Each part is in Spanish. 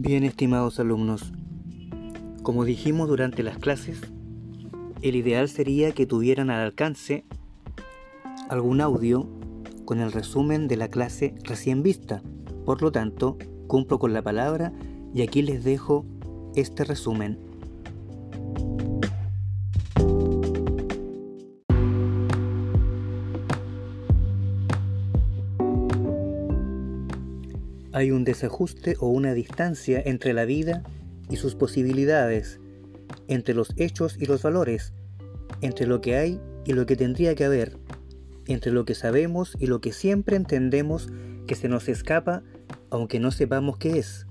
Bien, estimados alumnos, como dijimos durante las clases, el ideal sería que tuvieran al alcance algún audio con el resumen de la clase recién vista. Por lo tanto, cumplo con la palabra y aquí les dejo este resumen. Hay un desajuste o una distancia entre la vida y sus posibilidades, entre los hechos y los valores, entre lo que hay y lo que tendría que haber, entre lo que sabemos y lo que siempre entendemos que se nos escapa aunque no sepamos qué es.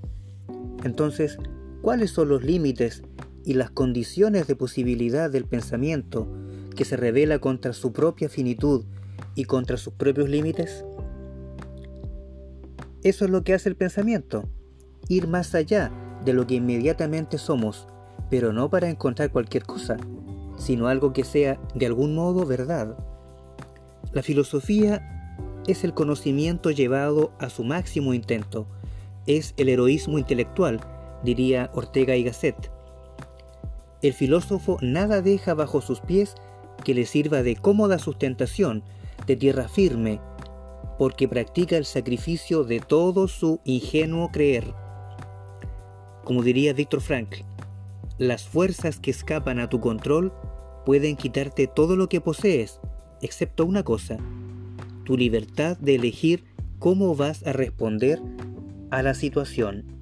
Entonces, ¿cuáles son los límites y las condiciones de posibilidad del pensamiento que se revela contra su propia finitud y contra sus propios límites? Eso es lo que hace el pensamiento, ir más allá de lo que inmediatamente somos, pero no para encontrar cualquier cosa, sino algo que sea de algún modo verdad. La filosofía es el conocimiento llevado a su máximo intento, es el heroísmo intelectual, diría Ortega y Gasset. El filósofo nada deja bajo sus pies que le sirva de cómoda sustentación, de tierra firme, porque practica el sacrificio de todo su ingenuo creer. Como diría Víctor Frankl, las fuerzas que escapan a tu control pueden quitarte todo lo que posees, excepto una cosa, tu libertad de elegir cómo vas a responder a la situación.